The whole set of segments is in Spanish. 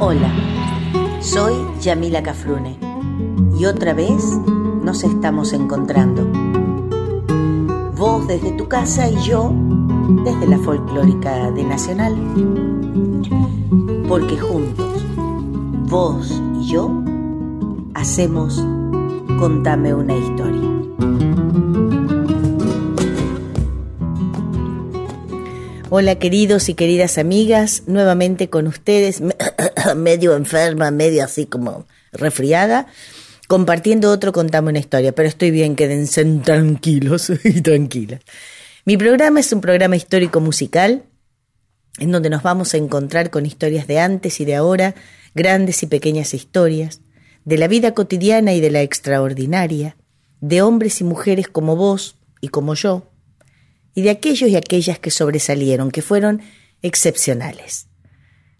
Hola, soy Yamila Cafrune y otra vez nos estamos encontrando. Vos desde tu casa y yo desde la folclórica de Nacional. Porque juntos, vos y yo, hacemos Contame una historia. Hola queridos y queridas amigas, nuevamente con ustedes, medio enferma, medio así como resfriada, compartiendo otro Contame una historia, pero estoy bien, quédense tranquilos y tranquilas. Mi programa es un programa histórico musical en donde nos vamos a encontrar con historias de antes y de ahora, grandes y pequeñas historias, de la vida cotidiana y de la extraordinaria, de hombres y mujeres como vos y como yo, y de aquellos y aquellas que sobresalieron, que fueron excepcionales.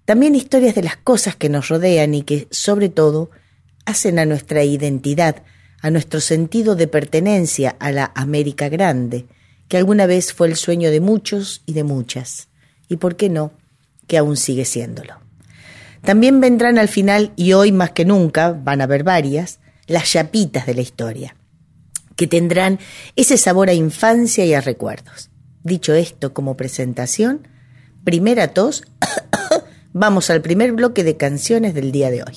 También historias de las cosas que nos rodean y que, sobre todo, hacen a nuestra identidad, a nuestro sentido de pertenencia a la América Grande, que alguna vez fue el sueño de muchos y de muchas, y por qué no, que aún sigue siéndolo. También vendrán al final, y hoy más que nunca, van a haber varias, las chapitas de la historia, que tendrán ese sabor a infancia y a recuerdos. Dicho esto como presentación, primera tos, vamos al primer bloque de canciones del día de hoy.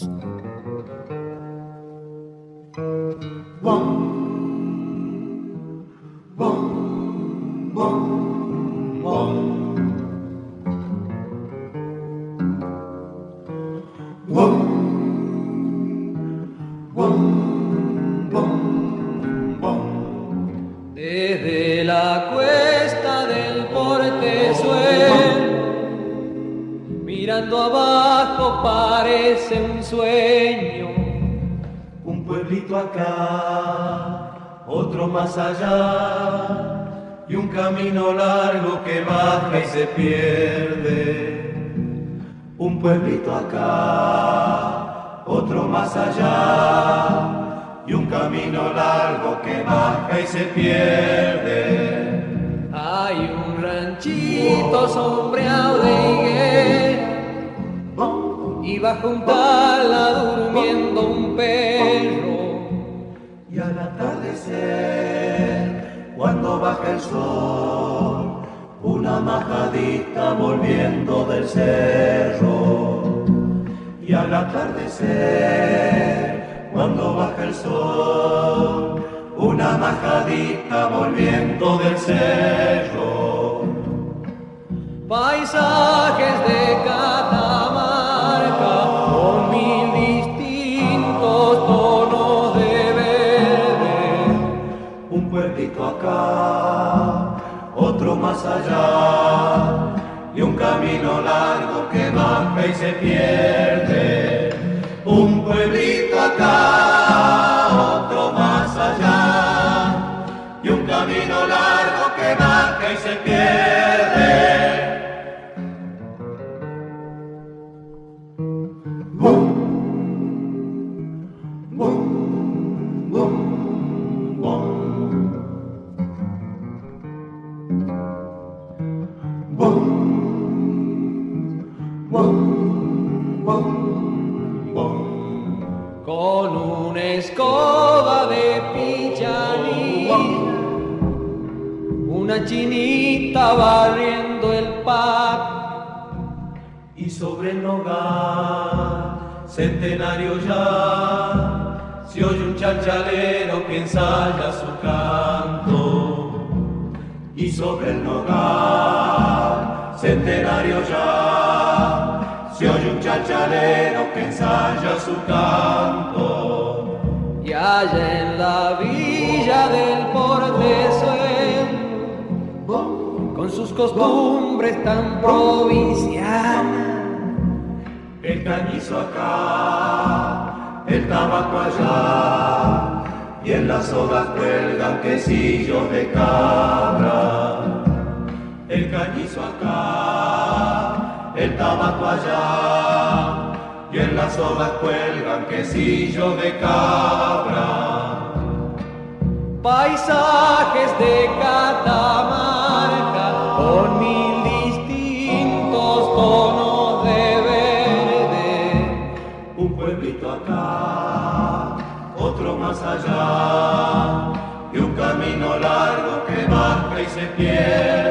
Acá, otro más allá, y un camino largo que baja y se pierde. Un pueblito acá, otro más allá y un camino largo que baja y se pierde. Hay un ranchito sombreado de higuera y bajo un tala durmiendo un perro. Al atardecer, cuando baja el sol, una majadita volviendo del cerro. Y al atardecer, cuando baja el sol, una majadita volviendo del cerro. Paisajes de allá, y un camino largo que baja y se pierde. Un pueblito acá, otro más allá, y un camino largo que baja y se pierde. Sus costumbres tan provincianas, El cañizo acá, el tabaco allá, y en las sogas cuelgan quesillos de cabra. El cañizo acá, el tabaco allá, y en las sogas cuelgan quesillos de cabra. paisajes de Catamarca, con mil distintos tonos de verde. Un pueblito acá, otro más allá, y un camino largo que baja y se pierde.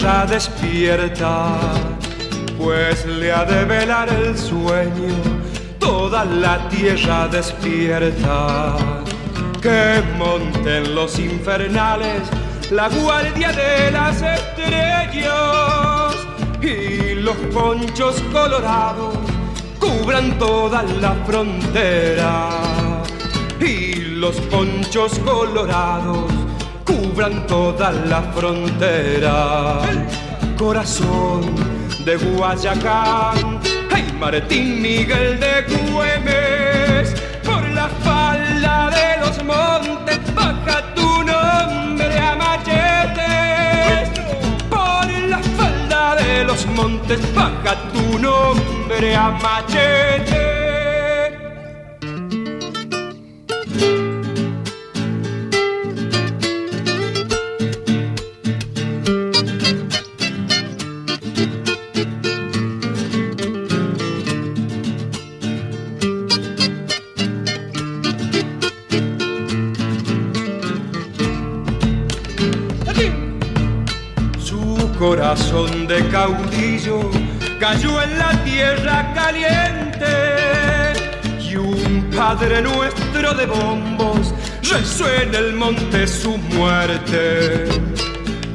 Tierra despierta, pues le ha de velar el sueño toda la tierra despierta. Que monten los infernales la guardia de las estrellas y los ponchos colorados cubran toda la frontera y los ponchos colorados cubran toda la frontera. Corazón de Guayacán, ay Martín Miguel de Güemes, por la falda de los montes baja tu nombre a machetes. Por la falda de los montes baja tu nombre a machete. Corazón de caudillo cayó en la tierra caliente y un Padre nuestro de bombos rezó en el monte su muerte.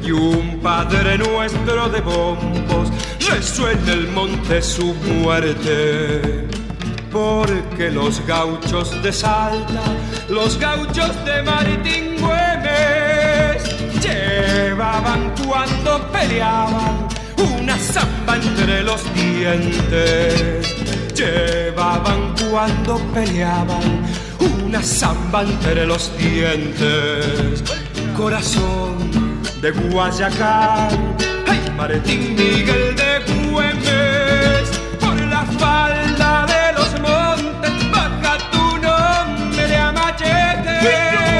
Y un Padre nuestro de bombos rezó en el monte su muerte. Porque los gauchos de Salta, los gauchos de Martín Güemes, llevaban cuando peleaban una zamba entre los dientes. Llevaban cuando peleaban una zamba entre los dientes. Corazón de Guayacán, ay Martín Miguel de Güemes, por la falda de los montes baja tu nombre a machetes.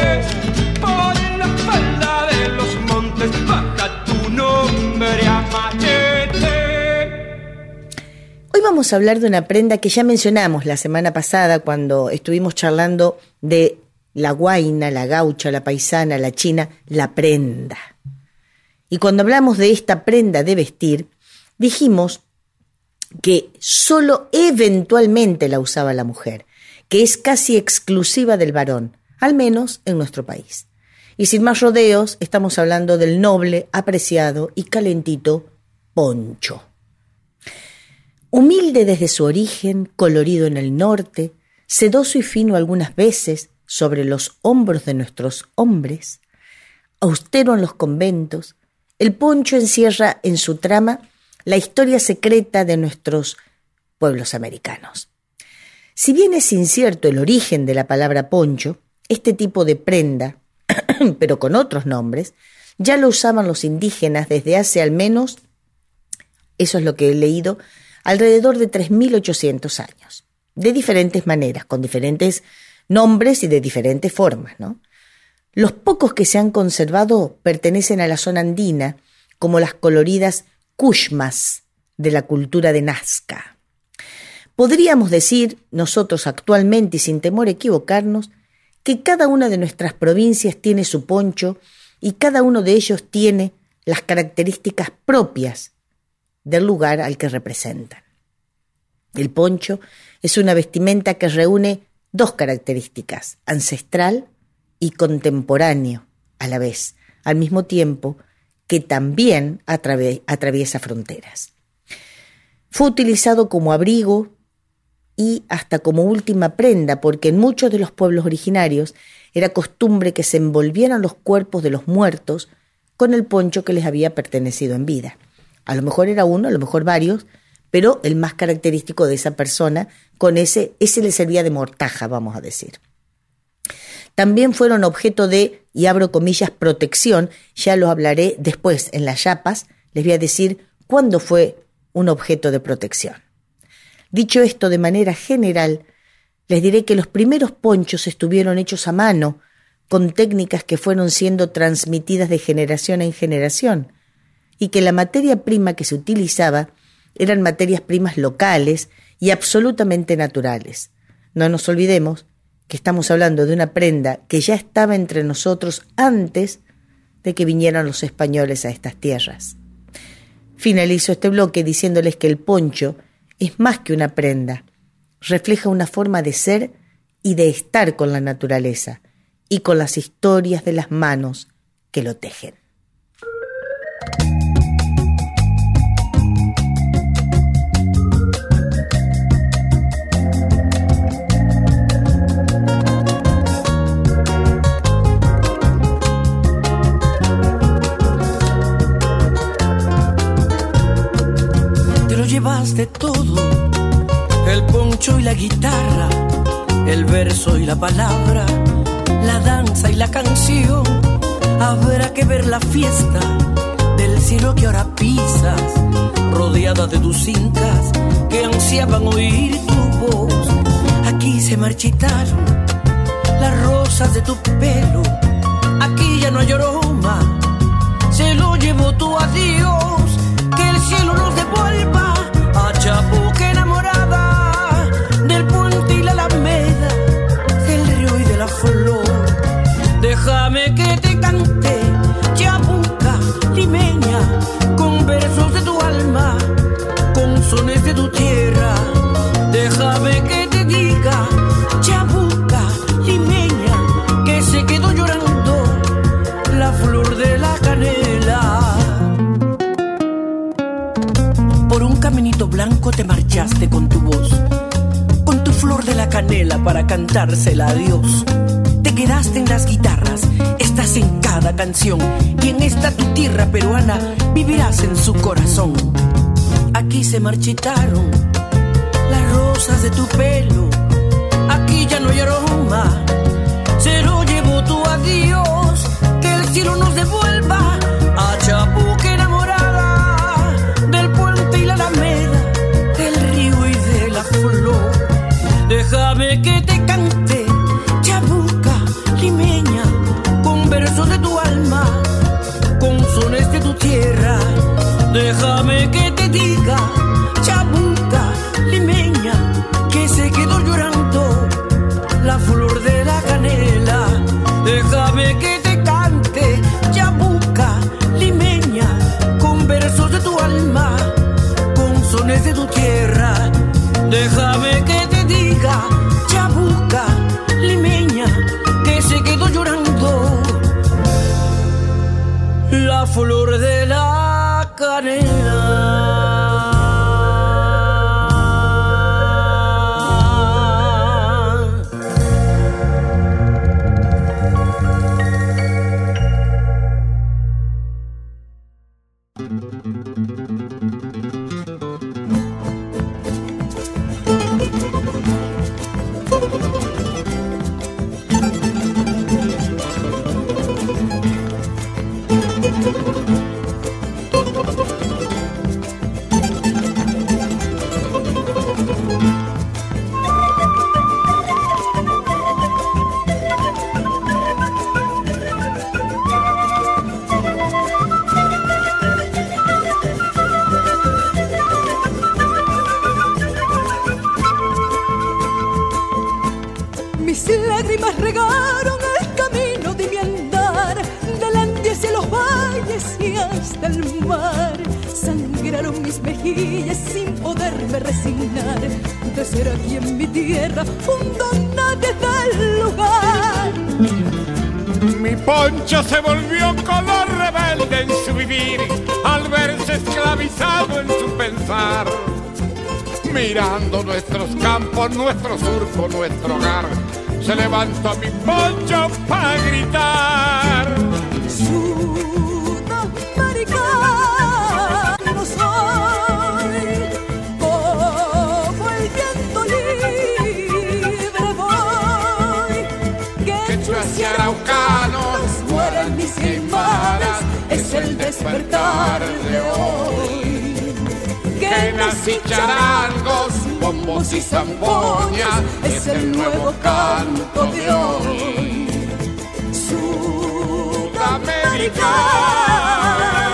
Vamos a hablar de una prenda que ya mencionamos la semana pasada cuando estuvimos charlando de la guaina, la gaucha, la paisana, la china, la prenda. Y cuando hablamos de esta prenda de vestir, dijimos que solo eventualmente la usaba la mujer, que es casi exclusiva del varón, al menos en nuestro país. Y sin más rodeos, estamos hablando del noble, apreciado y calentito poncho. Humilde desde su origen, colorido en el norte, sedoso y fino algunas veces sobre los hombros de nuestros hombres, austero en los conventos, el poncho encierra en su trama la historia secreta de nuestros pueblos americanos. Si bien es incierto el origen de la palabra poncho, este tipo de prenda, pero con otros nombres, ya lo usaban los indígenas desde hace al menos, eso es lo que he leído, alrededor de 3.800 años, de diferentes maneras, con diferentes nombres y de diferentes formas, ¿no? Los pocos que se han conservado pertenecen a la zona andina, como las coloridas kushmas de la cultura de Nazca. Podríamos decir, nosotros actualmente y sin temor a equivocarnos, que cada una de nuestras provincias tiene su poncho y cada uno de ellos tiene las características propias del lugar al que representan. El poncho es una vestimenta que reúne dos características, ancestral y contemporáneo a la vez, al mismo tiempo que también atraviesa fronteras. Fue utilizado como abrigo y hasta como última prenda, porque en muchos de los pueblos originarios era costumbre que se envolvieran los cuerpos de los muertos con el poncho que les había pertenecido en vida. A lo mejor era uno, a lo mejor varios, pero el más característico de esa persona, con ese, ese le servía de mortaja, vamos a decir. También fueron objeto de, y abro comillas, protección, ya lo hablaré después en las yapas, les voy a decir cuándo fue un objeto de protección. Dicho esto de manera general, les diré que los primeros ponchos estuvieron hechos a mano, con técnicas que fueron siendo transmitidas de generación en generación, y que la materia prima que se utilizaba eran materias primas locales y absolutamente naturales. No nos olvidemos que estamos hablando de una prenda que ya estaba entre nosotros antes de que vinieran los españoles a estas tierras. Finalizo este bloque diciéndoles que el poncho es más que una prenda, refleja una forma de ser y de estar con la naturaleza y con las historias de las manos que lo tejen. De todo, el poncho y la guitarra, el verso y la palabra, la danza y la canción. Habrá que ver la fiesta del cielo que ahora pisas, rodeada de tus incas que ansiaban oír tu voz. Aquí se marchitaron las rosas de tu pelo, aquí ya no hay aroma, se lo llevó tu adiós, que el cielo nos devuelva chapuca enamorada del puente y la alameda, del río y de la flor. Déjame que te cante, chapuca limeña, con versos de tu alma, con sones de tu tierra. Con tu voz, con tu flor de la canela para cantársela a Dios. Te quedaste en las guitarras, estás en cada canción y en esta tu tierra peruana vivirás en su corazón. Aquí se marchitaron las rosas de tu pelo, aquí ya no hay aroma, se lo llevó tu adiós, que el cielo nos devuelva a Chapuque tierra. Déjame que te diga, chabuca limeña, que se quedó llorando la flor de la canela. Déjame que te cante, chabuca limeña, con versos de tu alma, con sones de tu tierra. Déjame que te chabuca flor de la canela. Sancho se volvió color rebelde en su vivir al verse esclavizado en su pensar. Mirando nuestros campos, nuestro surco, nuestro hogar, se levantó mi poncho para gritar. Despertar de hoy. quenas y charangos, bombos y zampoñas, es el nuevo canto de hoy. Sudamericano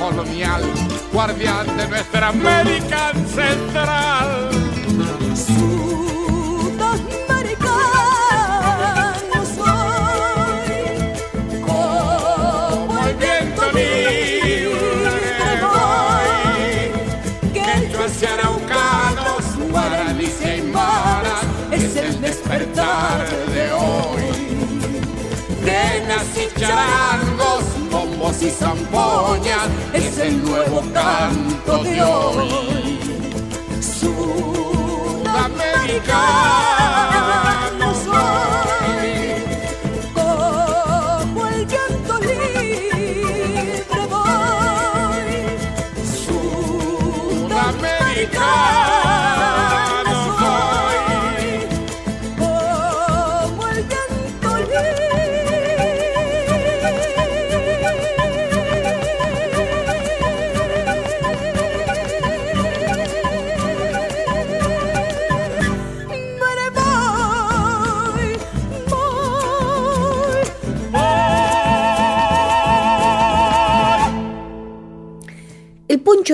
colonial, guardián de nuestra América ancestral. Sudamericano soy, como el viento libre voy. Quechuas y araucanos, guaraníes y aymaras, es el despertar de hoy. Quenas y bombos y zampoñas, es el nuevo canto de hoy. Sudamericano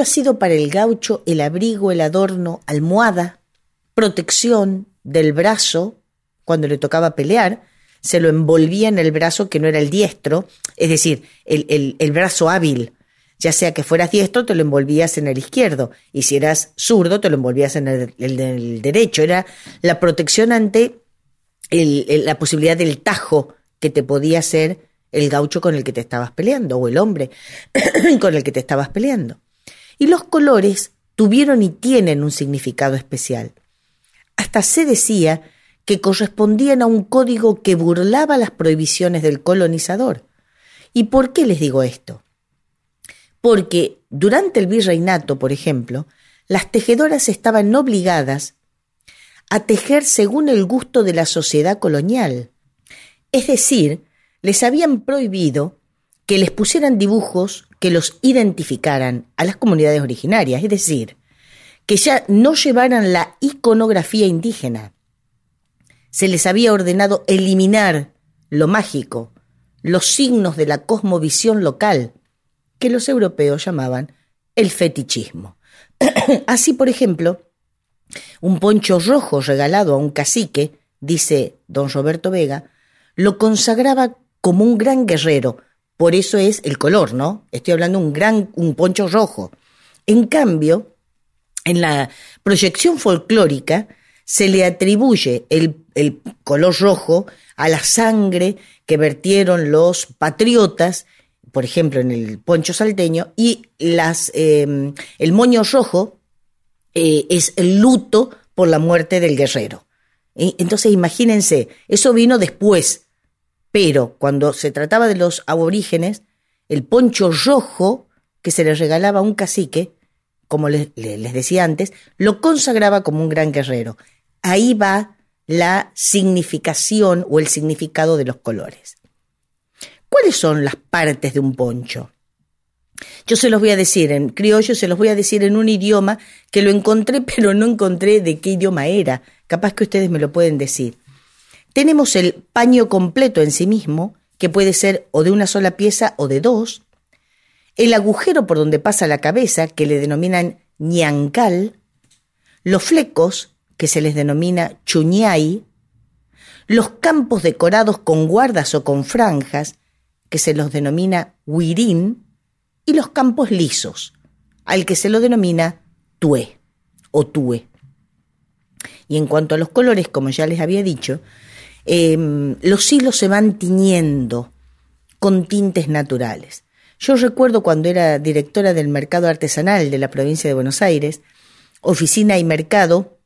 Ha sido para el gaucho el abrigo, el adorno, almohada, protección del brazo cuando le tocaba pelear, se lo envolvía en el brazo que no era el diestro, es decir, el, el- brazo hábil. Ya sea que fueras diestro, te lo envolvías en el izquierdo, y si eras zurdo, te lo envolvías en el, el derecho. Era la protección ante la posibilidad del tajo que te podía hacer el gaucho con el que te estabas peleando, o el hombre con el que te estabas peleando. Y los colores tuvieron y tienen un significado especial. Hasta se decía que correspondían a un código que burlaba las prohibiciones del colonizador. ¿Y por qué les digo esto? Porque durante el virreinato, por ejemplo, las tejedoras estaban obligadas a tejer según el gusto de la sociedad colonial. Es decir, les habían prohibido que les pusieran dibujos que los identificaran a las comunidades originarias, es decir, que ya no llevaran la iconografía indígena. Se les había ordenado eliminar lo mágico, los signos de la cosmovisión local, que los europeos llamaban el fetichismo. Así, por ejemplo, un poncho rojo regalado a un cacique, dice don Roberto Vega, lo consagraba como un gran guerrero, Por eso es el color, ¿no? Estoy hablando de un gran, un poncho rojo. En cambio, en la proyección folclórica se le atribuye el, el color rojo a la sangre que vertieron los patriotas, por ejemplo, en el poncho salteño, y las, eh, el moño rojo eh, es el luto por la muerte del guerrero. Entonces, imagínense, eso vino después, pero cuando se trataba de los aborígenes, el poncho rojo que se le regalaba a un cacique, como les, le- les decía antes, lo consagraba como un gran guerrero. Ahí va la significación o el significado de los colores. ¿Cuáles son las partes de un poncho? Yo se los voy a decir en criollo, se los voy a decir en un idioma que lo encontré, pero no encontré de qué idioma era. Capaz que ustedes me lo pueden decir. Tenemos el paño completo en sí mismo, que puede ser o de una sola pieza o de dos. El agujero por donde pasa la cabeza, que le denominan ñancal. Los flecos, que se les denomina chuñay. Los campos decorados con guardas o con franjas, que se los denomina huirín y los campos lisos, al que se lo denomina tué o tué. Y en cuanto a los colores, como ya les había dicho, eh, los hilos se van tiñendo con tintes naturales. Yo recuerdo cuando era directora del mercado artesanal de la provincia de Buenos Aires, oficina y mercado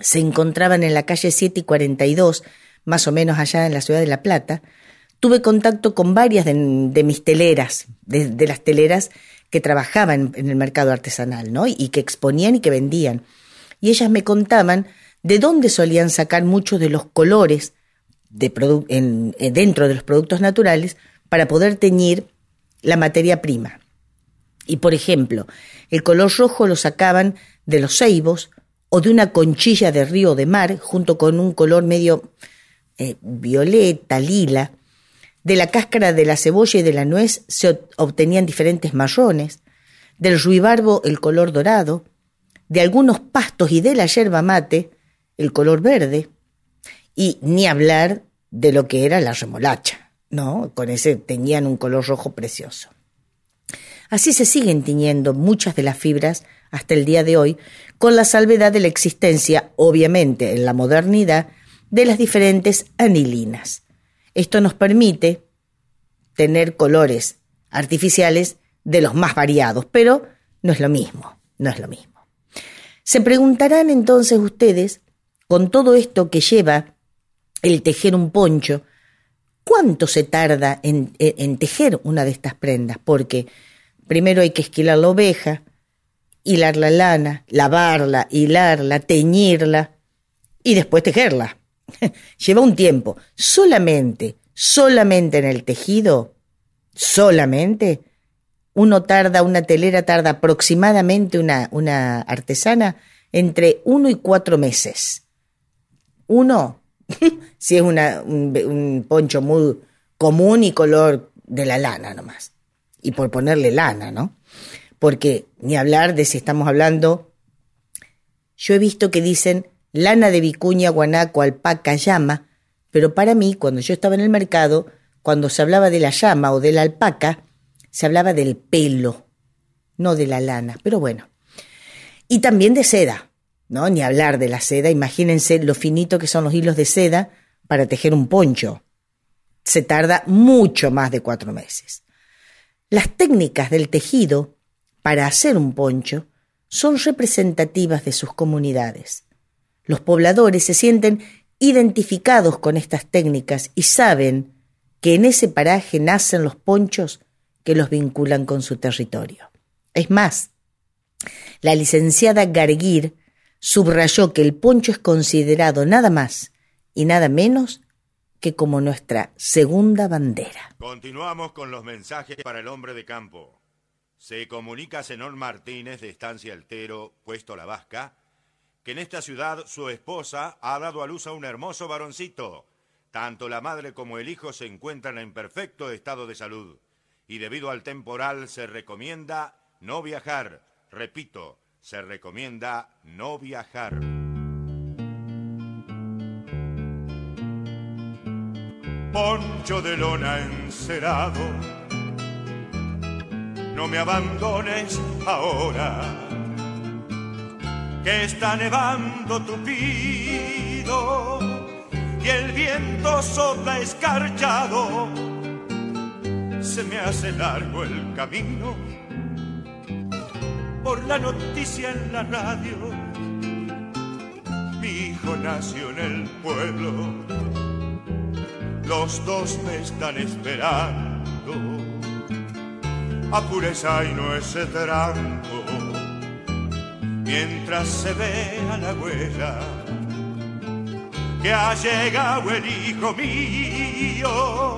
se encontraban en la calle 7 y 42, más o menos allá en la ciudad de La Plata, tuve contacto con varias de, de mis teleras, de, de, las teleras que trabajaban en el mercado artesanal, ¿no? Y que exponían y que vendían. Y ellas me contaban de dónde solían sacar muchos de los colores de en, en, dentro de los productos naturales para poder teñir la materia prima. Y por ejemplo, el color rojo lo sacaban de los ceibos o de una conchilla de río de mar junto con un color medio eh, violeta, lila, de la cáscara de la cebolla y de la nuez se obtenían diferentes marrones, del ruibarbo el color dorado, de algunos pastos y de la yerba mate el color verde, y ni hablar de lo que era la remolacha, ¿no? Con ese tenían un color rojo precioso. Así se siguen tiñendo muchas de las fibras hasta el día de hoy, con la salvedad de la existencia, obviamente en la modernidad, de las diferentes anilinas. Esto nos permite tener colores artificiales de los más variados, pero no es lo mismo, no es lo mismo. Se preguntarán entonces ustedes, con todo esto que lleva el tejer un poncho, ¿cuánto se tarda en, tejer una de estas prendas? Porque primero hay que esquilar la oveja, hilar la lana, lavarla, hilarla, teñirla y después tejerla. Lleva un tiempo. Solamente solamente en el tejido, solamente, uno tarda, una telera tarda aproximadamente una artesana entre uno y cuatro meses. Uno, si es una, un, un, poncho muy común y color de la lana nomás. Y por ponerle lana, ¿no? Porque ni hablar de si estamos hablando, yo he visto que dicen lana de vicuña, guanaco, alpaca, llama, pero para mí, cuando yo estaba en el mercado, cuando se hablaba de la llama o de la alpaca, se hablaba del pelo, no de la lana, pero bueno. Y también de seda, ¿no? Ni hablar de la seda, imagínense lo finito que son los hilos de seda para tejer un poncho. Se tarda mucho más de cuatro meses. Las técnicas del tejido para hacer un poncho son representativas de sus comunidades. Los pobladores se sienten identificados con estas técnicas y saben que en ese paraje nacen los ponchos que los vinculan con su territorio. Es más, la licenciada Garguir subrayó que el poncho es considerado nada más y nada menos que como nuestra segunda bandera. Continuamos con los mensajes para el hombre de campo. Se comunica Zenón Martínez de Estancia Altero, puesto La Vasca, que en esta ciudad su esposa ha dado a luz a un hermoso varoncito. Tanto la madre como el hijo se encuentran en perfecto estado de salud y debido al temporal se recomienda no viajar. Repito, se recomienda no viajar. Poncho de lona encerado, no me abandones ahora, que está nevando tupido y el viento sopla escarchado. Se me hace largo el camino por la noticia en la radio. Mi hijo nació en el pueblo, los dos me están esperando. Apures y no ese tranco, mientras se vea la huella que ha llegado el hijo mío,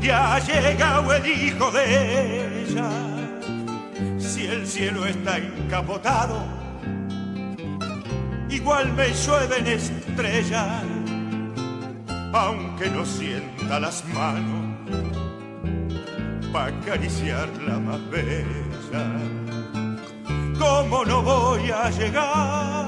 ya ha llegado el hijo de ella. El cielo está encapotado, igual me llueven estrellas, aunque no sienta las manos para acariciar la más bella. ¿Cómo no voy a llegar?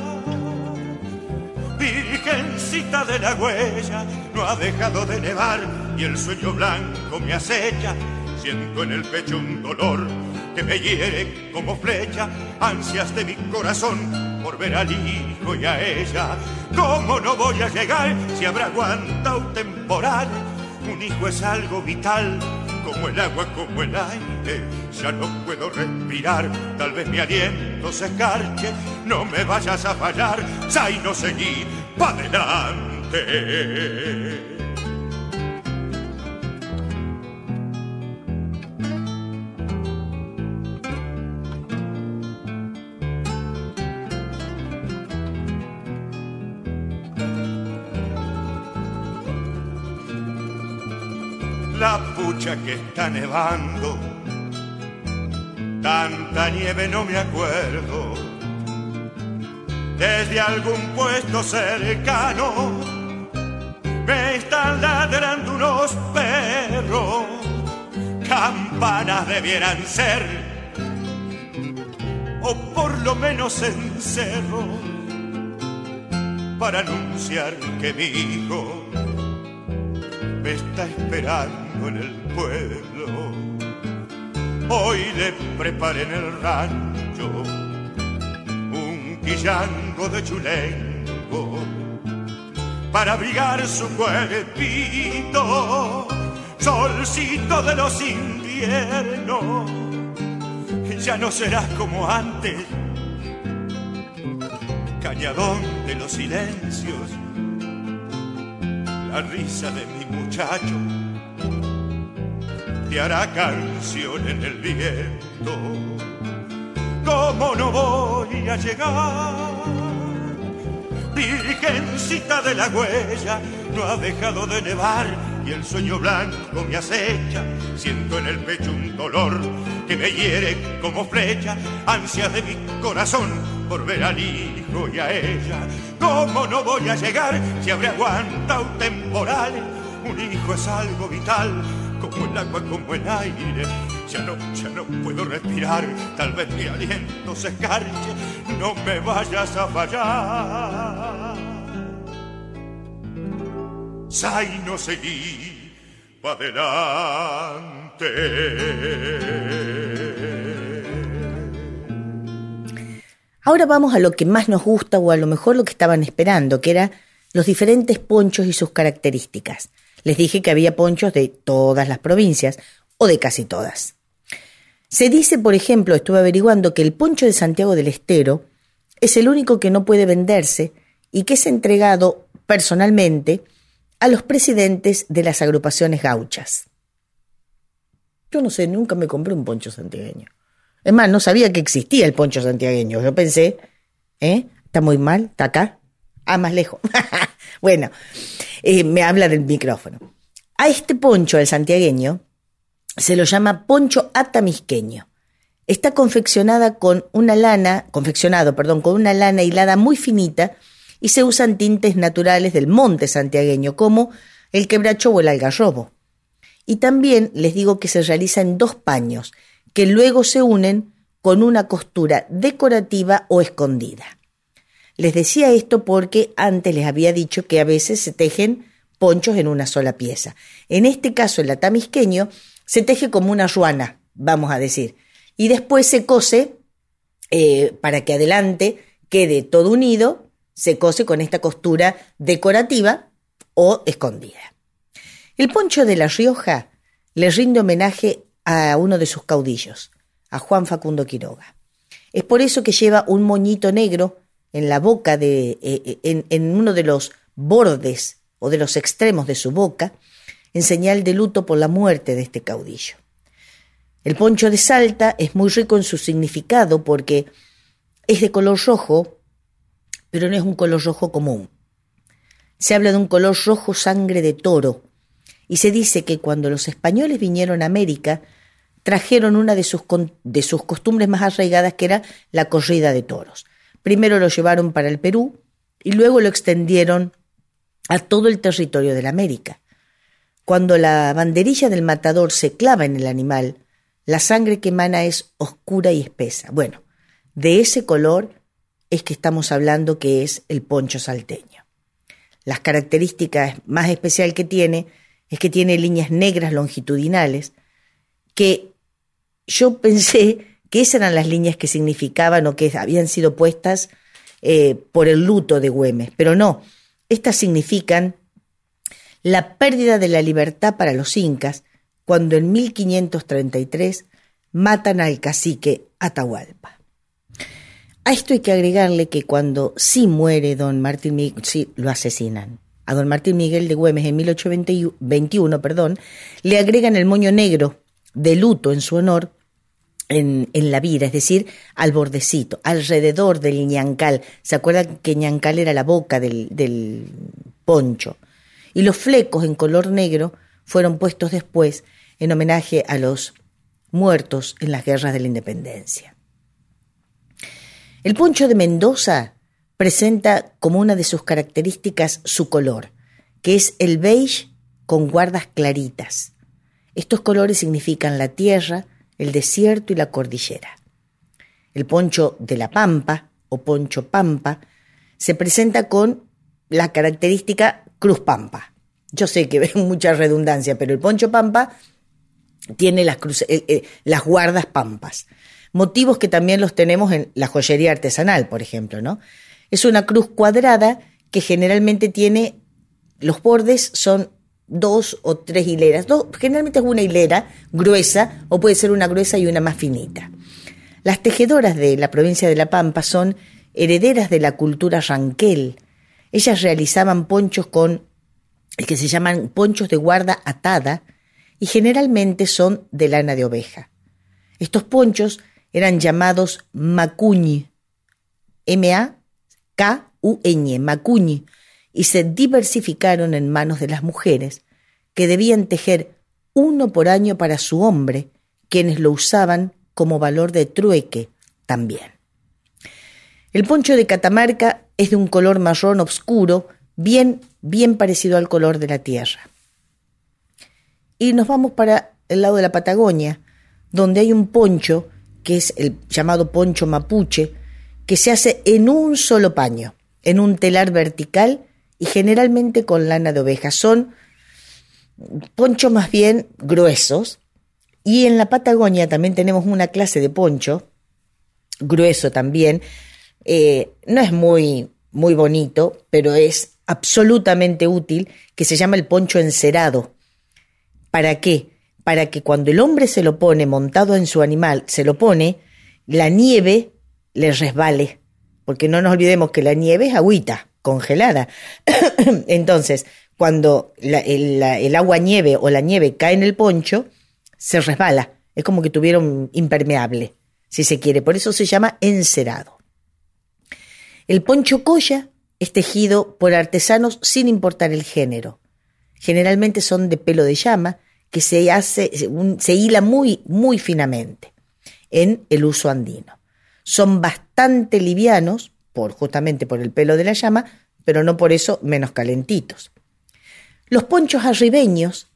Virgencita de la huella, no ha dejado de nevar y el sueño blanco me acecha. Siento en el pecho un dolor que me hiere como flecha, ansias de mi corazón por ver al hijo y a ella. ¿Cómo no voy a llegar si habrá aguantado temporal? Un hijo es algo vital, como el agua, como el aire. Ya no puedo respirar, tal vez mi aliento se escarche. No me vayas a fallar, y no seguí pa' adelante. Pucha que está nevando. Tanta nieve no me acuerdo. Desde algún puesto cercano me están ladrando unos perros. Campanas debieran ser, o por lo menos encerro, para anunciar que mi hijo me está esperando en el pueblo. Hoy le preparé en el rancho un guillango de chulengo para abrigar su cuerpito, solcito de los inviernos. Ya no serás como antes, cañadón de los silencios la risa de mi muchacho te hará canción en el viento. ¿Cómo no voy a llegar? Virgencita de la huella, no ha dejado de nevar y el sueño blanco me acecha. Siento en el pecho un dolor que me hiere como flecha, ansia de mi corazón por ver al hijo y a ella. ¿Cómo no voy a llegar si habré aguantado temporales? Un hijo es algo vital, como el agua, como el aire. Ya no, ya no puedo respirar, tal vez mi aliento se escarche. No me vayas a fallar. Sai no seguí pa' adelante. Ahora vamos a lo que más nos gusta o a lo mejor lo que estaban esperando, que era los diferentes ponchos y sus características. Les dije que había ponchos de todas las provincias o de casi todas. Se dice, por ejemplo, estuve averiguando que el poncho de Santiago del Estero es el único que no puede venderse y que es entregado personalmente a los presidentes de las agrupaciones gauchas. Yo no sé, nunca me compré un poncho santiagueño. Es más, no sabía que existía el poncho santiagueño. Yo pensé, ¿eh? ¿Está muy mal? ¿Está acá? Ah, más lejos. bueno, eh, me habla del micrófono. A este poncho, el santiagueño, se lo llama poncho atamisqueño. Está confeccionada con una lana, confeccionado, perdón, con una lana hilada muy finita y se usan tintes naturales del monte santiagueño, como el quebracho o el algarrobo. Y también les digo que se realiza en dos paños, que luego se unen con una costura decorativa o escondida. Les decía esto porque antes les había dicho que a veces se tejen ponchos en una sola pieza. En este caso, el atamisqueño se teje como una ruana, vamos a decir, y después se cose eh, para que adelante quede todo unido, se cose con esta costura decorativa o escondida. El poncho de La Rioja le rinde homenaje a uno de sus caudillos, a Juan Facundo Quiroga. Es por eso que lleva un moñito negro en la boca de, eh, en, en uno de los bordes o de los extremos de su boca, en señal de luto por la muerte de este caudillo. El poncho de Salta es muy rico en su significado porque es de color rojo, pero no es un color rojo común. Se habla de un color rojo sangre de toro, y se dice que cuando los españoles vinieron a América, trajeron una de sus, de sus costumbres más arraigadas, que era la corrida de toros. Primero lo llevaron para el Perú y luego lo extendieron a todo el territorio de la América. Cuando la banderilla del matador se clava en el animal, la sangre que emana es oscura y espesa. Bueno, de ese color es que estamos hablando que es el poncho salteño. Las características más especial que tiene es que tiene líneas negras longitudinales que yo pensé que esas eran las líneas que significaban o que habían sido puestas eh, por el luto de Güemes, pero no, estas significan la pérdida de la libertad para los incas cuando en 1533 matan al cacique Atahualpa. A esto hay que agregarle que cuando sí muere don Martín Miguel, sí lo asesinan. A don Martín Miguel de Güemes en 1821, perdón, le agregan el moño negro de luto en su honor en, la vida, es decir, al bordecito, alrededor del ñancal. ¿Se acuerdan que ñancal era la boca del, del poncho? Y los flecos en color negro fueron puestos después en homenaje a los muertos en las guerras de la independencia. El poncho de Mendoza presenta como una de sus características su color, que es el beige con guardas claritas. Estos colores significan la tierra, el desierto y la cordillera. El poncho de la pampa o poncho pampa se presenta con la característica cruz pampa. Yo sé que ven mucha redundancia, pero el poncho pampa tiene las, eh, eh, las guardas pampas. Motivos que también los tenemos en la joyería artesanal, por ejemplo, ¿no? Es una cruz cuadrada que generalmente tiene, los bordes son dos o tres hileras. generalmente es una hilera gruesa o puede ser una gruesa y una más finita. Las tejedoras de la provincia de La Pampa son herederas de la cultura ranquel. Ellas realizaban ponchos con que se llaman ponchos de guarda atada y generalmente son de lana de oveja. Estos ponchos eran llamados macuñi, M-A-K-U-Ñ, macuñi, y se diversificaron en manos de las mujeres, que debían tejer uno por año para su hombre, quienes lo usaban como valor de trueque también. El poncho de Catamarca es de un color marrón oscuro, bien, bien parecido al color de la tierra. Y nos vamos para el lado de la Patagonia, donde hay un poncho, que es el llamado poncho mapuche, que se hace en un solo paño, en un telar vertical y generalmente con lana de oveja. Son ponchos más bien gruesos. Y en la Patagonia también tenemos una clase de poncho, grueso también. Eh, no es muy, muy bonito, pero es absolutamente útil, que se llama el poncho encerado. ¿Para qué? Para que cuando el hombre se lo pone montado en su animal, se lo pone, la nieve le resbale. Porque no nos olvidemos que la nieve es agüita congelada. Entonces, cuando el, agua nieve o la nieve cae en el poncho, se resbala. Es como que tuviera un impermeable, si se quiere. Por eso se llama encerado. El poncho colla es tejido por artesanos sin importar el género. Generalmente son de pelo de llama que se hace, se hila muy, muy finamente en el uso andino. Son bastante livianos, por, justamente por el pelo de la llama, pero no por eso menos calentitos. Los ponchos arribeños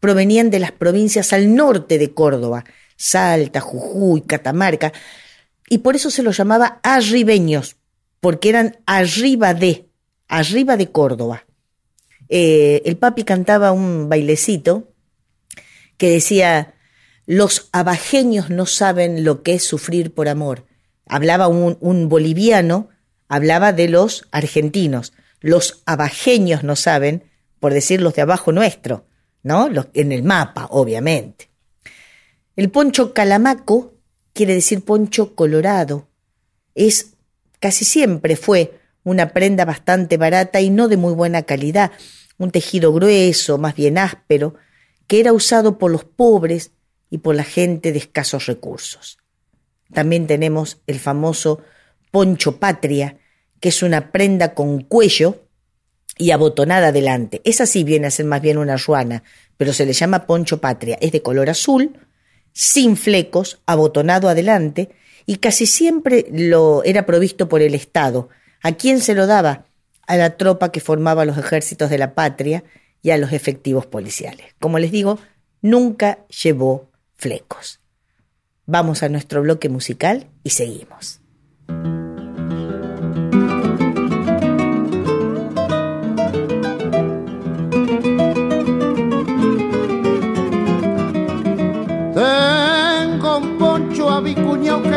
provenían de las provincias al norte de Córdoba, Salta, Jujuy, Catamarca, y por eso se los llamaba arribeños, porque eran arriba de, arriba de Córdoba. Eh, el papi cantaba un bailecito que decía, los abajeños no saben lo que es sufrir por amor. Hablaba un, un boliviano, hablaba de los argentinos. Los abajeños no saben, por decir los de abajo nuestro, ¿no? En el mapa, obviamente. El poncho calamaco quiere decir poncho colorado. Es casi siempre fue una prenda bastante barata y no de muy buena calidad, un tejido grueso, más bien áspero, que era usado por los pobres y por la gente de escasos recursos. También tenemos el famoso poncho patria, que es una prenda con cuello y abotonada adelante. Esa sí viene a ser más bien una ruana, pero se le llama poncho patria. Es de color azul, sin flecos, abotonado adelante, y casi siempre lo era provisto por el Estado. ¿A quién se lo daba? A la tropa que formaba los ejércitos de la patria y a los efectivos policiales. Como les digo, nunca llevó flecos. Vamos a nuestro bloque musical y seguimos.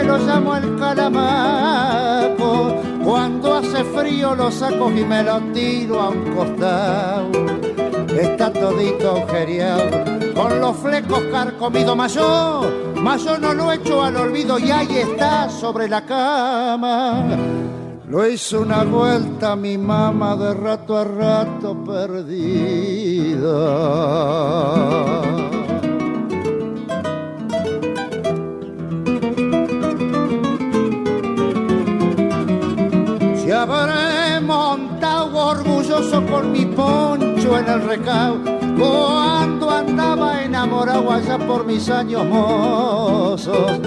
Lo llamo el calamaco. Cuando hace frío lo saco y me lo tiro a un costado. Está todito agujereado con los flecos carcomido mas yo, mas yo no lo echo al olvido y ahí está sobre la cama. Lo hizo una vuelta mi mamá de rato a rato perdida. Orgulloso con mi poncho en el recao cuando andaba enamorado allá por mis años mozos.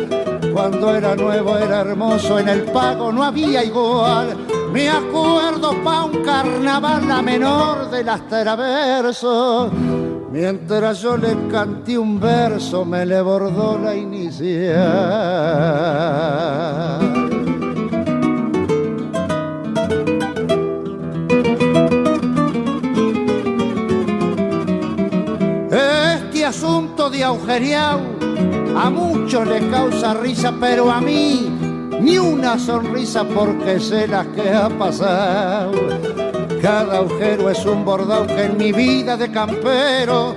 Cuando era nuevo era hermoso, en el pago no había igual. Me acuerdo pa' un carnaval la menor de las teraversos. Mientras yo le canté un verso me le bordó la inicial. De agujereado a muchos les causa risa, pero a mí ni una sonrisa porque sé las que ha pasado. Cada agujero es un bordado que en mi vida de campero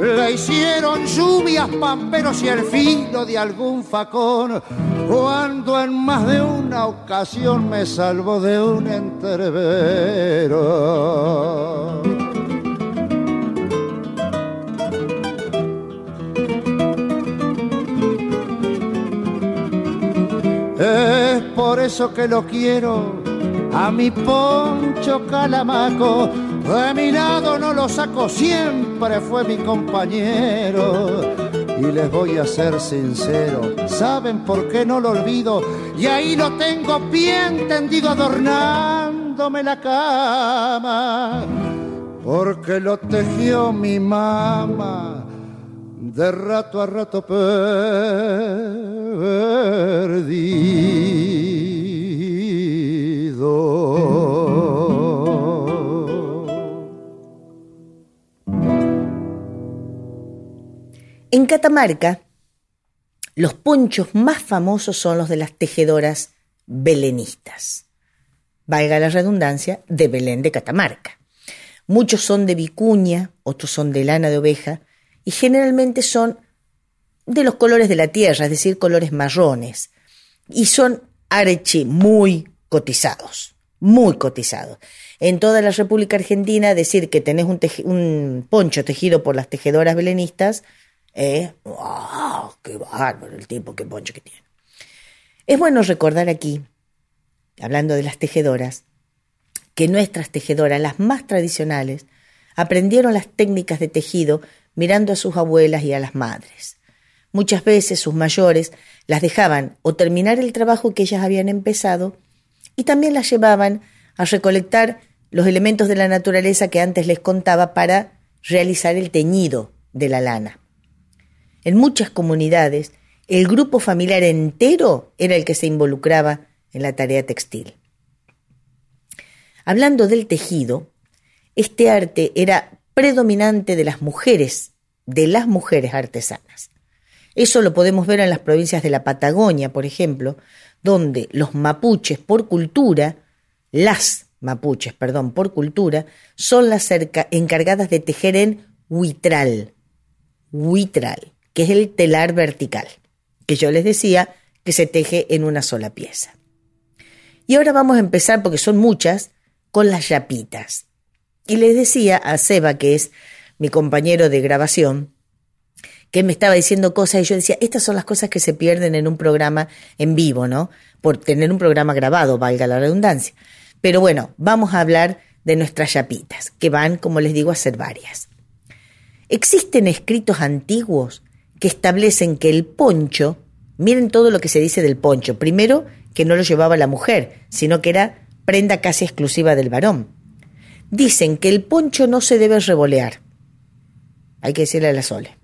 le hicieron lluvias pamperos y el filo de algún facón. Cuando en más de una ocasión me salvo de un entrevero. Es por eso que lo quiero a mi poncho calamaco. De mi lado no lo saco, siempre fue mi compañero. Y les voy a ser sincero, ¿saben por qué no lo olvido? Y ahí lo tengo bien tendido adornándome la cama. Porque lo tejió mi mamá de rato a rato perdido. En Catamarca, los ponchos más famosos son los de las tejedoras belenistas. Valga la redundancia, de Belén de Catamarca. Muchos son de vicuña, otros son de lana de oveja, y generalmente son de los colores de la tierra, es decir, colores marrones, y son areche muy cotizados, muy cotizados. En toda la República Argentina, decir que tenés un, poncho tejido por las tejedoras belenistas, eh. ¡Qué bárbaro el tipo, qué poncho que tiene! Es bueno recordar aquí, hablando de las tejedoras, que nuestras tejedoras, las más tradicionales, aprendieron las técnicas de tejido mirando a sus abuelas y a las madres. Muchas veces sus mayores las dejaban o terminar el trabajo que ellas habían empezado y también las llevaban a recolectar los elementos de la naturaleza que antes les contaba para realizar el teñido de la lana. En muchas comunidades, el grupo familiar entero era el que se involucraba en la tarea textil. Hablando del tejido, este arte era predominante de las mujeres, de las mujeres artesanas. Eso lo podemos ver en las provincias de la Patagonia, por ejemplo, donde los mapuches por cultura, las mapuches, perdón, por cultura, son las encargadas de tejer en huitral, huitral, que es el telar vertical, que yo les decía que se teje en una sola pieza. Y ahora vamos a empezar, porque son muchas, con las yapitas. Y les decía a Seba, que es mi compañero de grabación, que me estaba diciendo cosas y yo decía, estas son las cosas que se pierden en un programa en vivo, ¿no? Por tener un programa grabado, valga la redundancia. Pero bueno, vamos a hablar de nuestras yapitas, que van, como les digo, a ser varias. Existen escritos antiguos que establecen que el poncho, miren todo lo que se dice del poncho, primero que no lo llevaba la mujer, sino que era prenda casi exclusiva del varón. Dicen que el poncho no se debe revolear. Hay que decirle a la Sole.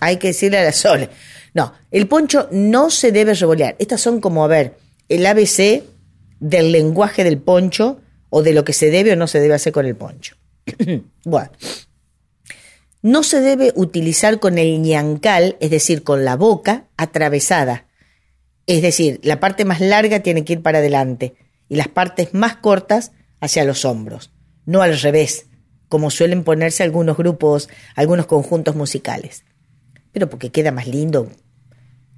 Hay que decirle a la Sole. No, el poncho no se debe revolear. Estas son como, a ver, el ABC del lenguaje del poncho o de lo que se debe o no se debe hacer con el poncho. bueno, no se debe utilizar con el ñancal, es decir, con la boca atravesada. Es decir, la parte más larga tiene que ir para adelante y las partes más cortas hacia los hombros, no al revés, como suelen ponerse algunos grupos, algunos conjuntos musicales. Pero porque queda más lindo,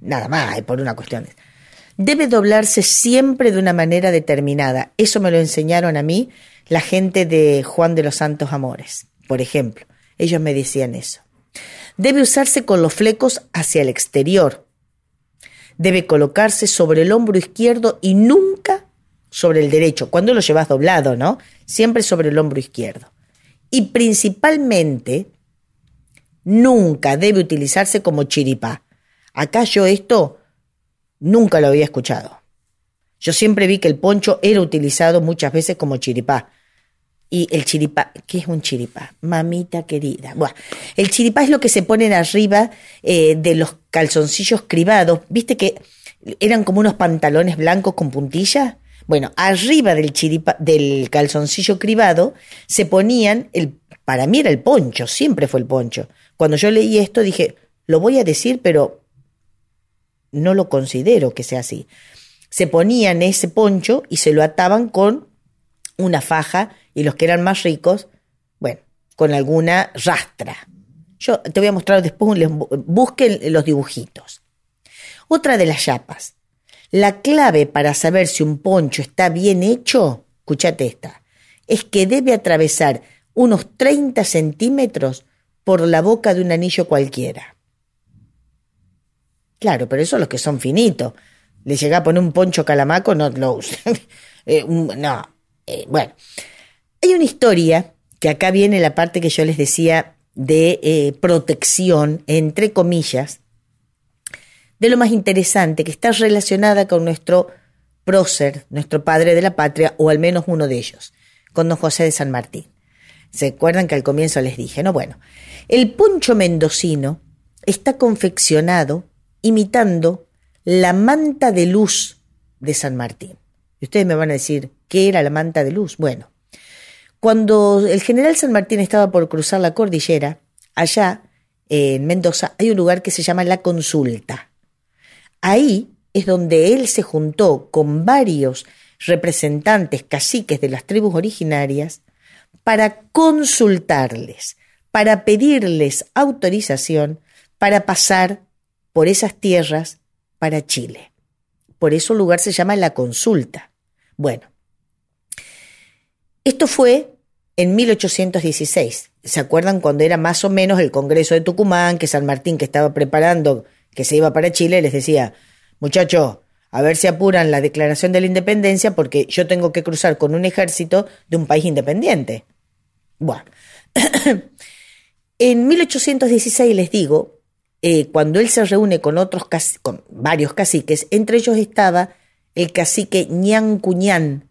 nada más, por una cuestión. Debe doblarse siempre de una manera determinada. Eso me lo enseñaron a mí la gente de Juan de los Santos Amores, por ejemplo. Ellos me decían eso. Debe usarse con los flecos hacia el exterior. Debe colocarse sobre el hombro izquierdo y nunca sobre el derecho. Cuando lo llevas doblado, ¿no? Siempre sobre el hombro izquierdo. Y principalmente, nunca debe utilizarse como chiripá. Acá yo esto nunca lo había escuchado. Yo siempre vi que el poncho era utilizado muchas veces como chiripá. Y el chiripá, ¿qué es un chiripá? Mamita querida. Bueno, el chiripá es lo que se ponen arriba eh, de los calzoncillos cribados. ¿Viste que eran como unos pantalones blancos con puntilla? Bueno, arriba del chiripa, del calzoncillo cribado se ponían el, para mí era el poncho, siempre fue el poncho. Cuando yo leí esto dije, lo voy a decir, pero no lo considero que sea así. Se ponían ese poncho y se lo ataban con una faja y los que eran más ricos, bueno, con alguna rastra. Yo te voy a mostrar después, busquen los dibujitos. Otra de las chapas. La clave para saber si un poncho está bien hecho, escúchate esta, es que debe atravesar unos 30 centímetros por la boca de un anillo cualquiera. Claro, pero eso los que son finitos. Le llega a poner un poncho calamaco, no lo usan. Eh, no, eh, bueno, hay una historia que acá viene la parte que yo les decía de eh, protección, entre comillas, de lo más interesante, que está relacionada con nuestro prócer, nuestro padre de la patria, o al menos uno de ellos, con don José de San Martín. ¿Se acuerdan que al comienzo les dije? No, bueno, el poncho mendocino está confeccionado imitando la manta de luz de San Martín. Y ustedes me van a decir, ¿qué era la manta de luz? Bueno, cuando el general San Martín estaba por cruzar la cordillera, allá en Mendoza hay un lugar que se llama La Consulta. Ahí es donde él se juntó con varios representantes caciques de las tribus originarias para consultarles, para pedirles autorización para pasar por esas tierras para Chile. Por eso el lugar se llama La Consulta. Bueno, esto fue en 1816. ¿Se acuerdan cuando era más o menos el Congreso de Tucumán, que San Martín, que estaba preparando, que se iba para Chile, les decía, muchachos, a ver si apuran la declaración de la independencia porque yo tengo que cruzar con un ejército de un país independiente. Bueno, en 1816 les digo, eh, cuando él se reúne con otros, con varios caciques, entre ellos estaba el cacique Ñan Cuñán,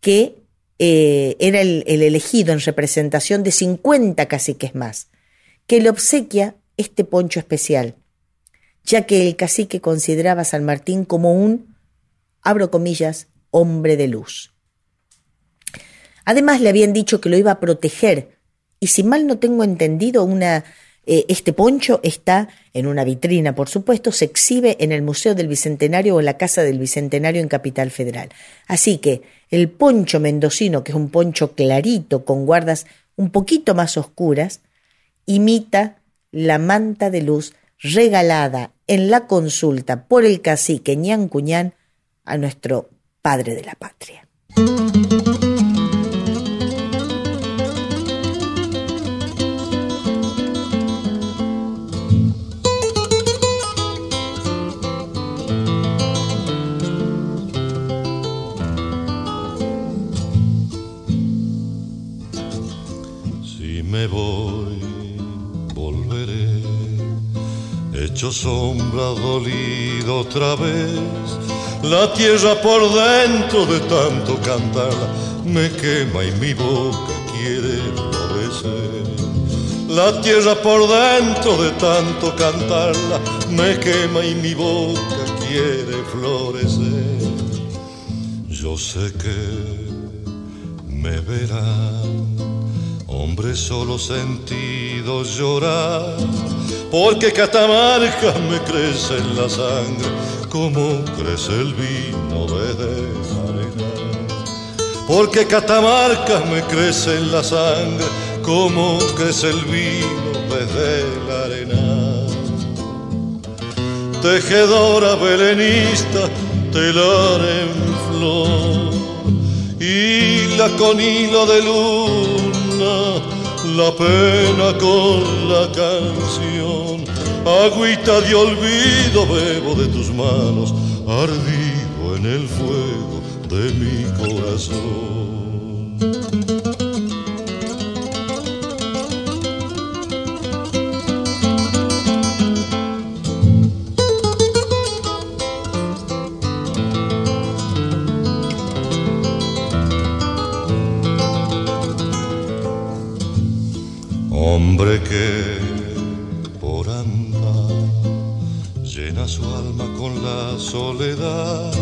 que eh, era el, elegido en representación de 50 caciques más, que le obsequia este poncho especial, ya que el cacique consideraba a San Martín como un, abro comillas, hombre de luz. Además le habían dicho que lo iba a proteger, y si mal no tengo entendido, una, Eh, este poncho está en una vitrina, por supuesto, se exhibe en el Museo del Bicentenario o en la Casa del Bicentenario en Capital Federal. Así que el poncho mendocino, que es un poncho clarito con guardas un poquito más oscuras, imita la manta de luz regalada en la consulta por el cacique Ñan Cuñán a nuestro padre de la patria. Hecho sombra dolido otra vez. La tierra por dentro de tanto cantarla me quema y mi boca quiere florecer. La tierra por dentro de tanto cantarla me quema y mi boca quiere florecer. Yo sé que me verán hombre solo sentido llorar, porque Catamarca me crece en la sangre, como crece el vino desde la arena. Porque Catamarca me crece en la sangre, como crece el vino desde la arena. Tejedora belenista, telar en flor, y la con hilo de luna, la pena con la canción. Agüita de olvido bebo de tus manos, ardido en el fuego de mi corazón. Hombre que por andar llena su alma con la soledad,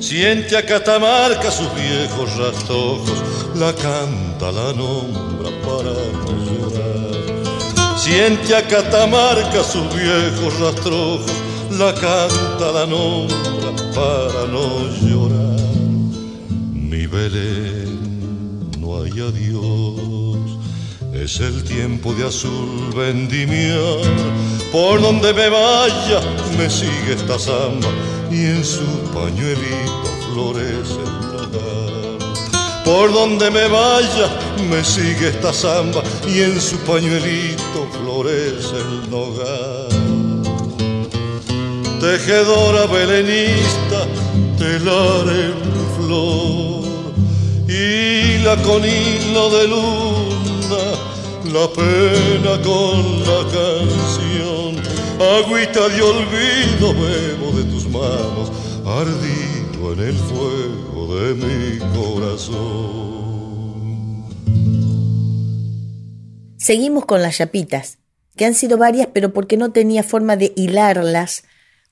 siente a Catamarca sus viejos rastojos, la canta, la nombra para no llorar. Siente a Catamarca sus viejos rastrojos, la canta, la nombra para no llorar. Mi Belén, no hay adiós es el tiempo de azul vendimiar. Por donde me vaya me sigue esta samba y en su pañuelito florece el nogal. Por donde me vaya me sigue esta samba y en su pañuelito florece el nogal. Tejedora belenista, telar en flor y la con hilo de luna, la pena con la canción. Agüita de olvido bebo de tus manos, ardido en el fuego de mi corazón. Seguimos con las chapitas, que han sido varias, pero porque no tenía forma de hilarlas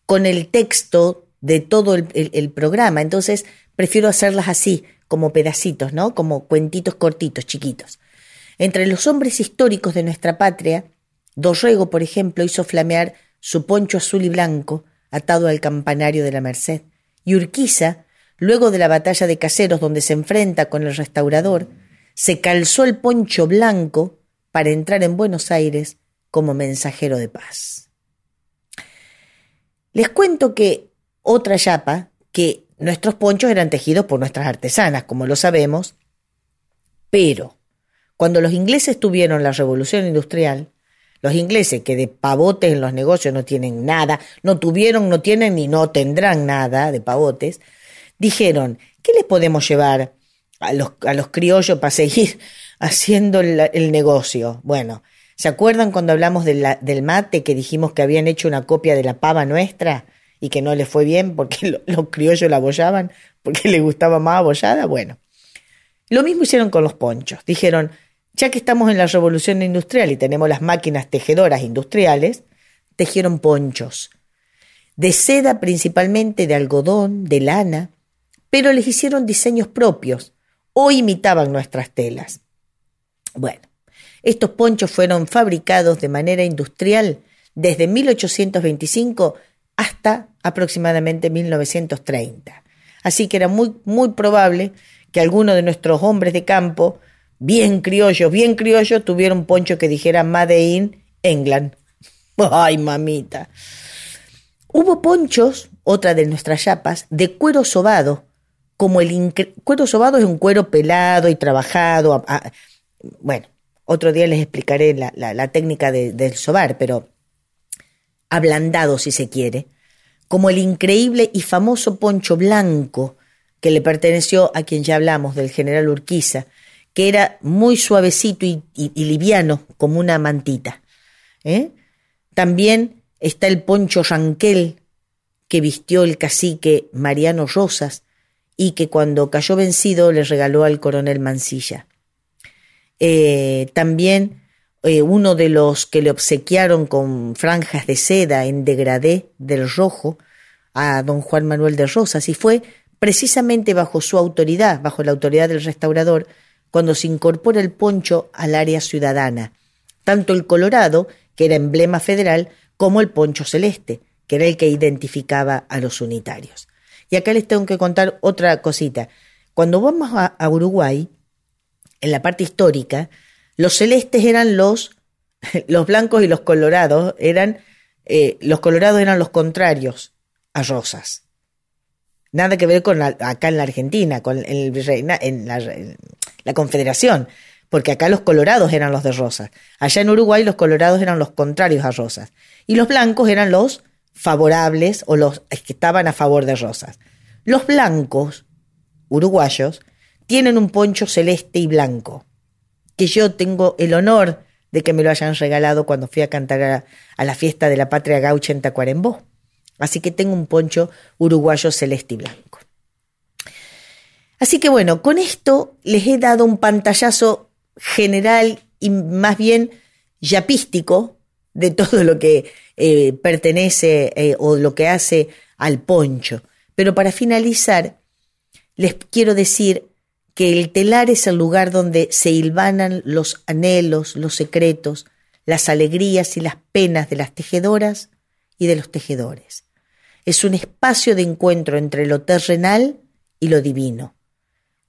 con el texto de todo el, el- el programa. Entonces prefiero hacerlas así, como pedacitos, ¿no? Como cuentitos cortitos, chiquitos. Entre los hombres históricos de nuestra patria, Dorrego, por ejemplo, hizo flamear su poncho azul y blanco atado al campanario de la Merced. Y Urquiza, luego de la batalla de Caseros donde se enfrenta con el restaurador, se calzó el poncho blanco para entrar en Buenos Aires como mensajero de paz. Les cuento que otra yapa, que nuestros ponchos eran tejidos por nuestras artesanas, como lo sabemos, pero cuando los ingleses tuvieron la revolución industrial, los ingleses que de pavotes en los negocios no tienen nada, no tuvieron, no tienen ni no tendrán nada de pavotes, dijeron, ¿qué les podemos llevar a los, a los criollos para seguir haciendo el, negocio? Bueno, ¿se acuerdan cuando hablamos de la- del mate que dijimos que habían hecho una copia de la pava nuestra y que no les fue bien porque lo- los criollos la abollaban, porque les gustaba más abollada? Bueno, lo mismo hicieron con los ponchos. Dijeron, ya que estamos en la revolución industrial y tenemos las máquinas tejedoras industriales, tejieron ponchos. De seda principalmente, de algodón, de lana, pero les hicieron diseños propios o imitaban nuestras telas. Bueno, Estos ponchos fueron fabricados de manera industrial desde 1825 hasta aproximadamente 1930. Así que era muy, muy probable que alguno de nuestros hombres de campo, bien criollos, bien criollos, tuviera un poncho que dijera Made in England. Ay, mamita. Hubo ponchos, otra de nuestras chapas, de cuero sobado, como el cuero sobado es un cuero pelado y trabajado. bueno, otro día les explicaré la, técnica del sobar, pero ablandado si se quiere, como el increíble y famoso poncho blanco que le perteneció a quien ya hablamos, del general Urquiza, que era muy suavecito y, liviano como una mantita. ¿eh? También está el poncho ranquel que vistió el cacique Mariano Rosas y que cuando cayó vencido le regaló al coronel Mansilla. Eh, también eh, uno de los que le obsequiaron con franjas de seda en degradé del rojo a don Juan Manuel de Rosas y fue precisamente bajo su autoridad, bajo la autoridad del restaurador, cuando se incorpora el poncho al área ciudadana, tanto el colorado, que era emblema federal, como el poncho celeste, que era el que identificaba a los unitarios. Y acá les tengo que contar otra cosita. Cuando vamos a, Uruguay, en la parte histórica, los celestes eran los, los blancos y los colorados eran, eh, los colorados eran los contrarios a rosas. Nada que ver con acá en la Argentina, con el, en la Confederación porque acá los colorados eran los de rosas. Allá en Uruguay los colorados eran los contrarios a rosas. Y los blancos eran los favorables o los que estaban a favor de rosas. Los blancos, uruguayos, tienen un poncho celeste y blanco, que yo tengo el honor de que me lo hayan regalado cuando fui a cantar a, la fiesta de la patria gaucha en Tacuarembó. Así que tengo un poncho uruguayo celeste y blanco. Así que bueno, con esto les he dado un pantallazo general y más bien yapístico de todo lo que eh, pertenece eh, o lo que hace al poncho. Pero para finalizar, les quiero decir que el telar es el lugar donde se hilvanan los anhelos, los secretos, las alegrías y las penas de las tejedoras y de los tejedores. Es un espacio de encuentro entre lo terrenal y lo divino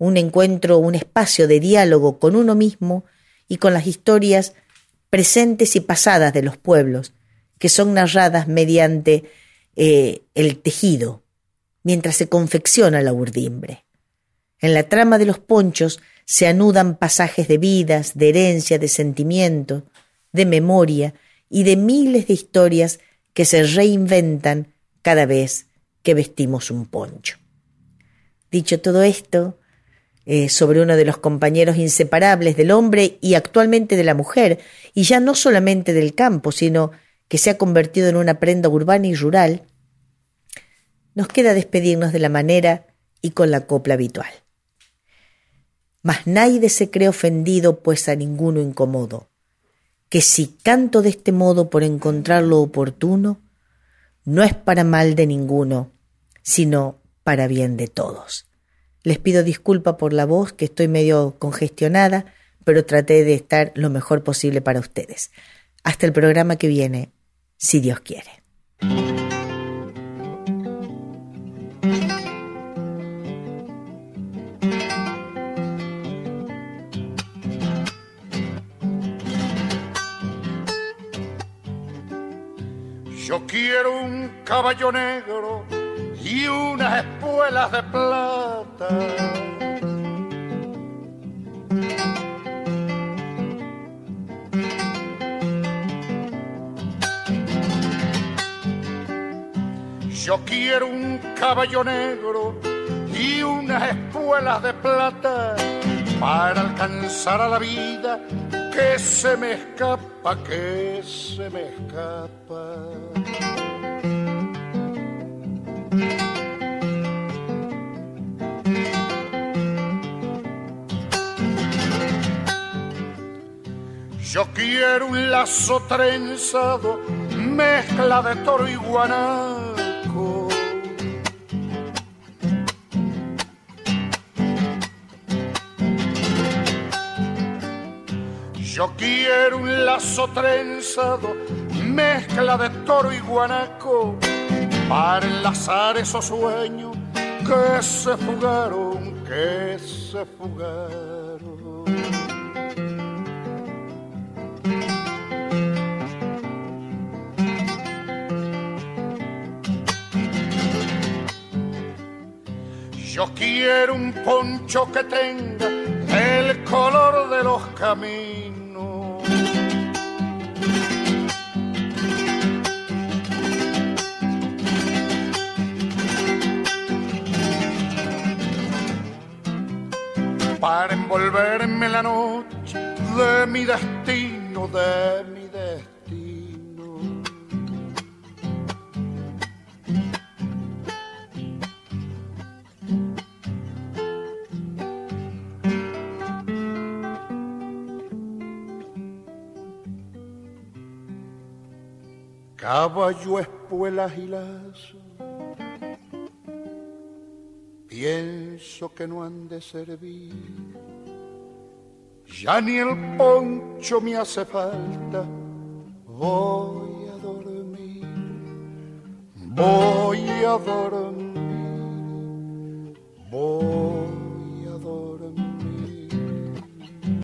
un encuentro, un espacio de diálogo con uno mismo y con las historias presentes y pasadas de los pueblos, que son narradas mediante eh, el tejido, mientras se confecciona la urdimbre. En la trama de los ponchos se anudan pasajes de vidas, de herencia, de sentimiento, de memoria y de miles de historias que se reinventan cada vez que vestimos un poncho. Dicho todo esto, eh, sobre uno de los compañeros inseparables del hombre y actualmente de la mujer, y ya no solamente del campo, sino que se ha convertido en una prenda urbana y rural, nos queda despedirnos de la manera y con la copla habitual. Mas nadie se cree ofendido, pues a ninguno incomodo, que si canto de este modo por encontrar lo oportuno, no es para mal de ninguno, sino para bien de todos. Les pido disculpa por la voz, que estoy medio congestionada, pero traté de estar lo mejor posible para ustedes. Hasta el programa que viene, si Dios quiere. Yo quiero un caballo negro y unas espuelas de plata. Yo quiero un caballo negro y unas espuelas de plata para alcanzar a la vida que se me escapa, que se me escapa. Yo quiero un lazo trenzado, mezcla de toro y guanaco. Yo quiero un lazo trenzado, mezcla de toro y guanaco, para enlazar esos sueños que se fugaron, que se fugaron. Yo quiero un poncho que tenga el color de los caminos. Para envolverme la noche de mi destino, de mi destino. Caballo, espuelas y lazo, pienso que no han de servir. Ya ni el poncho me hace falta, voy a dormir, voy a dormir, voy.